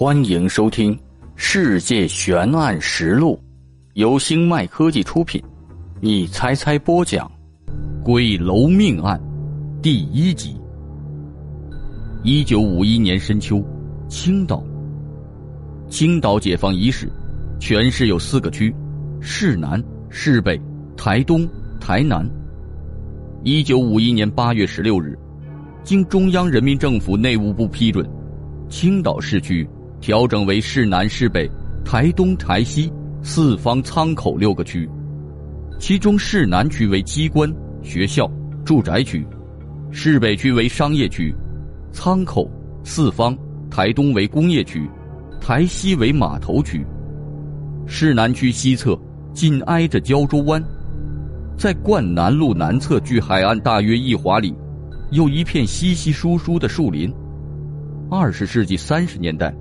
欢迎收听《世界悬案实录》，由星脉科技出品。你猜猜播讲《鬼楼命案》第一集。一九五一年深秋，青岛。青岛解放伊始，全市有四个区：市南、市北、台东、台南。一九五一年八月十六日，经中央人民政府内务部批准，青岛市区。调整为市南、市北、台东、台西四方仓口六个区，其中市南区为机关、学校、住宅区，市北区为商业区，仓口、四方、台东为工业区，台西为码头区。市南区西侧紧挨着胶州湾，在灌南路南侧距海岸大约一华里，有一片稀稀疏疏的树林。二十世纪三十年代。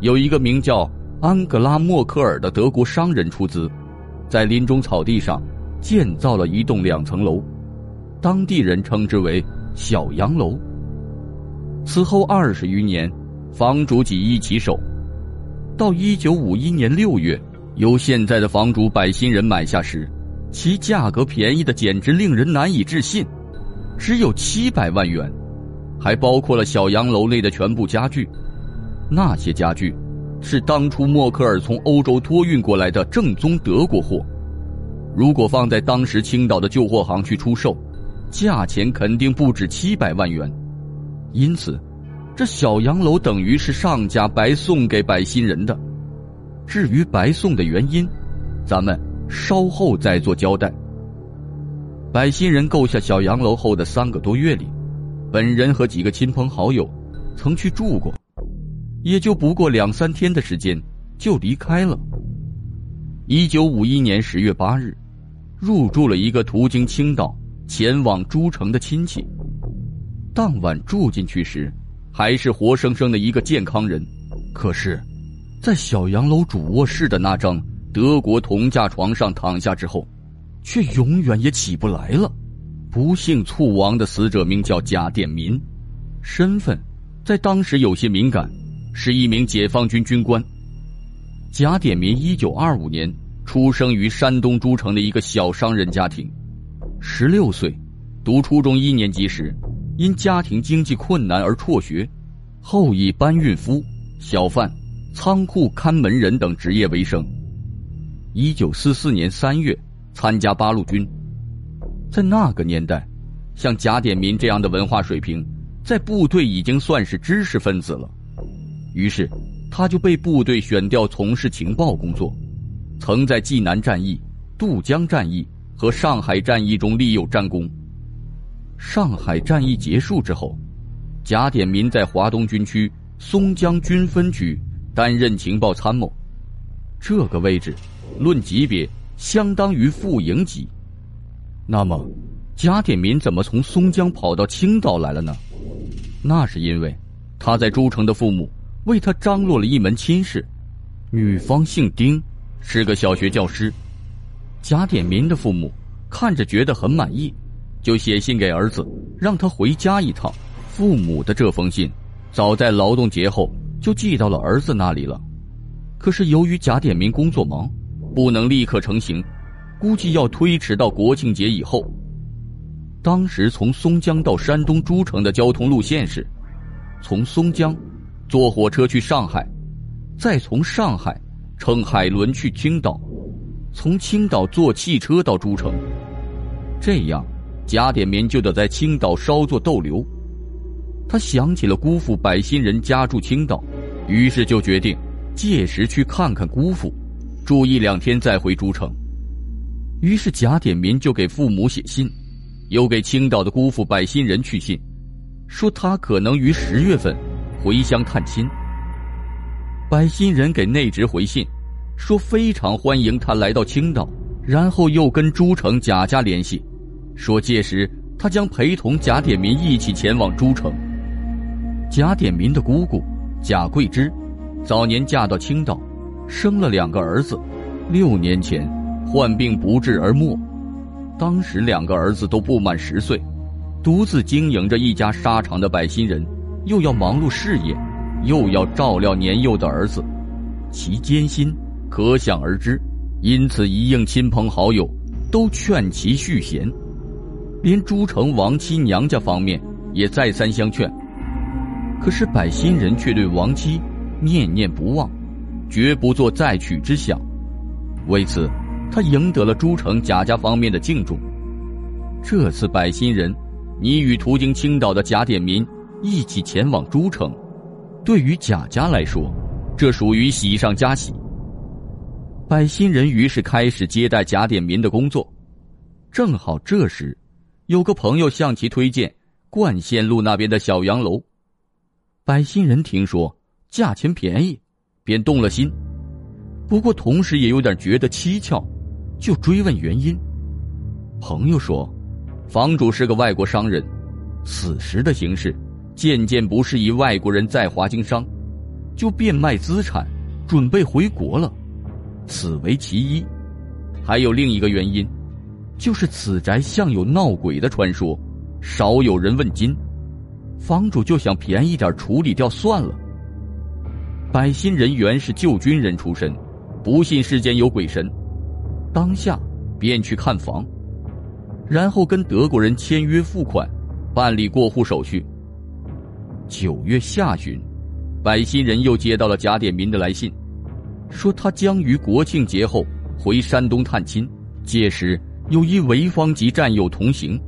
有一个名叫安格拉默克尔的德国商人出资，在林中草地上建造了一栋两层楼，当地人称之为“小洋楼”。此后二十余年，房主几易其手，到一九五一年六月，由现在的房主百新人买下时，其价格便宜的简直令人难以置信，只有七百万元，还包括了小洋楼内的全部家具。那些家具，是当初默克尔从欧洲托运过来的正宗德国货。如果放在当时青岛的旧货行去出售，价钱肯定不止七百万元。因此，这小洋楼等于是上家白送给百新人的。至于白送的原因，咱们稍后再做交代。百新人购下小洋楼后的三个多月里，本人和几个亲朋好友曾去住过。也就不过两三天的时间，就离开了。一九五一年十月八日，入住了一个途经青岛前往诸城的亲戚。当晚住进去时，还是活生生的一个健康人，可是，在小洋楼主卧室的那张德国铜架床上躺下之后，却永远也起不来了。不幸猝亡的死者名叫贾殿民，身份在当时有些敏感。是一名解放军军官。贾典民一九二五年出生于山东诸城的一个小商人家庭。十六岁，读初中一年级时，因家庭经济困难而辍学，后以搬运夫、小贩、仓库看门人等职业为生。一九四四年三月，参加八路军。在那个年代，像贾典民这样的文化水平，在部队已经算是知识分子了。于是，他就被部队选调从事情报工作，曾在济南战役、渡江战役和上海战役中立有战功。上海战役结束之后，贾典民在华东军区松江军分局担任情报参谋，这个位置，论级别相当于副营级。那么，贾典民怎么从松江跑到青岛来了呢？那是因为他在诸城的父母。为他张罗了一门亲事，女方姓丁，是个小学教师。贾典民的父母看着觉得很满意，就写信给儿子，让他回家一趟。父母的这封信，早在劳动节后就寄到了儿子那里了。可是由于贾典民工作忙，不能立刻成行，估计要推迟到国庆节以后。当时从松江到山东诸城的交通路线是，从松江。坐火车去上海，再从上海乘海轮去青岛，从青岛坐汽车到诸城。这样，贾典民就得在青岛稍作逗留。他想起了姑父百新人家住青岛，于是就决定届时去看看姑父，住一两天再回诸城。于是贾典民就给父母写信，又给青岛的姑父百新人去信，说他可能于十月份。回乡探亲，百新人给内侄回信，说非常欢迎他来到青岛，然后又跟诸城贾家联系，说届时他将陪同贾典民一起前往诸城。贾典民的姑姑贾桂芝，早年嫁到青岛，生了两个儿子，六年前患病不治而没。当时两个儿子都不满十岁，独自经营着一家纱厂的百新人。又要忙碌事业，又要照料年幼的儿子，其艰辛可想而知。因此，一应亲朋好友都劝其续弦，连朱成王妻娘家方面也再三相劝。可是百心人却对王妻念念不忘，绝不做再娶之想。为此，他赢得了朱成贾家方面的敬重。这次百心人你与途经青岛的贾典民一起前往诸城，对于贾家来说，这属于喜上加喜。百心人于是开始接待贾点民的工作。正好这时，有个朋友向其推荐冠县路那边的小洋楼。百心人听说价钱便宜，便动了心。不过同时也有点觉得蹊跷，就追问原因。朋友说，房主是个外国商人，此时的形势渐渐不适宜外国人在华经商，就变卖资产，准备回国了。此为其一，还有另一个原因，就是此宅像有闹鬼的传说，少有人问津，房主就想便宜点处理掉算了。百心人原是旧军人出身，不信世间有鬼神，当下便去看房，然后跟德国人签约付款，办理过户手续。九月下旬，百心人又接到了贾典民的来信。说他将于国庆节后回山东探亲，届时有一潍坊籍战友同行。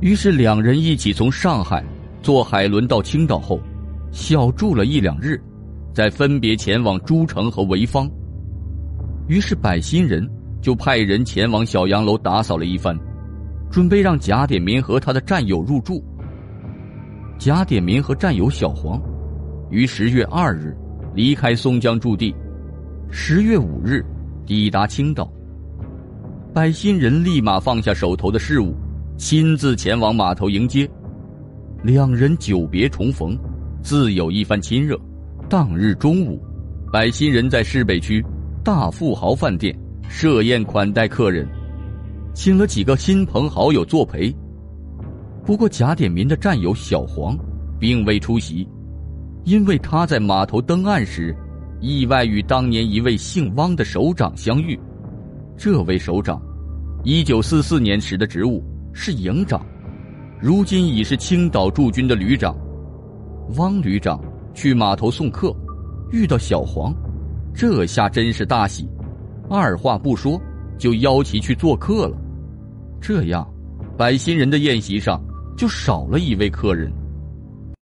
于是两人一起从上海坐海轮到青岛后，小住了一两日，再分别前往诸城和潍坊。于是百心人就派人前往小洋楼打扫了一番，准备让贾典民和他的战友入住。贾典民和战友小黄，于十月二日离开松江驻地。十月五日，抵达青岛。百心人立马放下手头的事务，亲自前往码头迎接。两人久别重逢，自有一番亲热。当日中午，百心人在市北区大富豪饭店设宴款待客人，请了几个亲朋好友作陪。不过贾典民的战友小黄并未出席，因为他在码头登岸时。意外与当年一位姓汪的首长相遇，这位首长，一九四四年时的职务是营长，如今已是青岛驻军的旅长。汪旅长去码头送客，遇到小黄，这下真是大喜，二话不说就邀其去做客了。这样，百新人的宴席上就少了一位客人。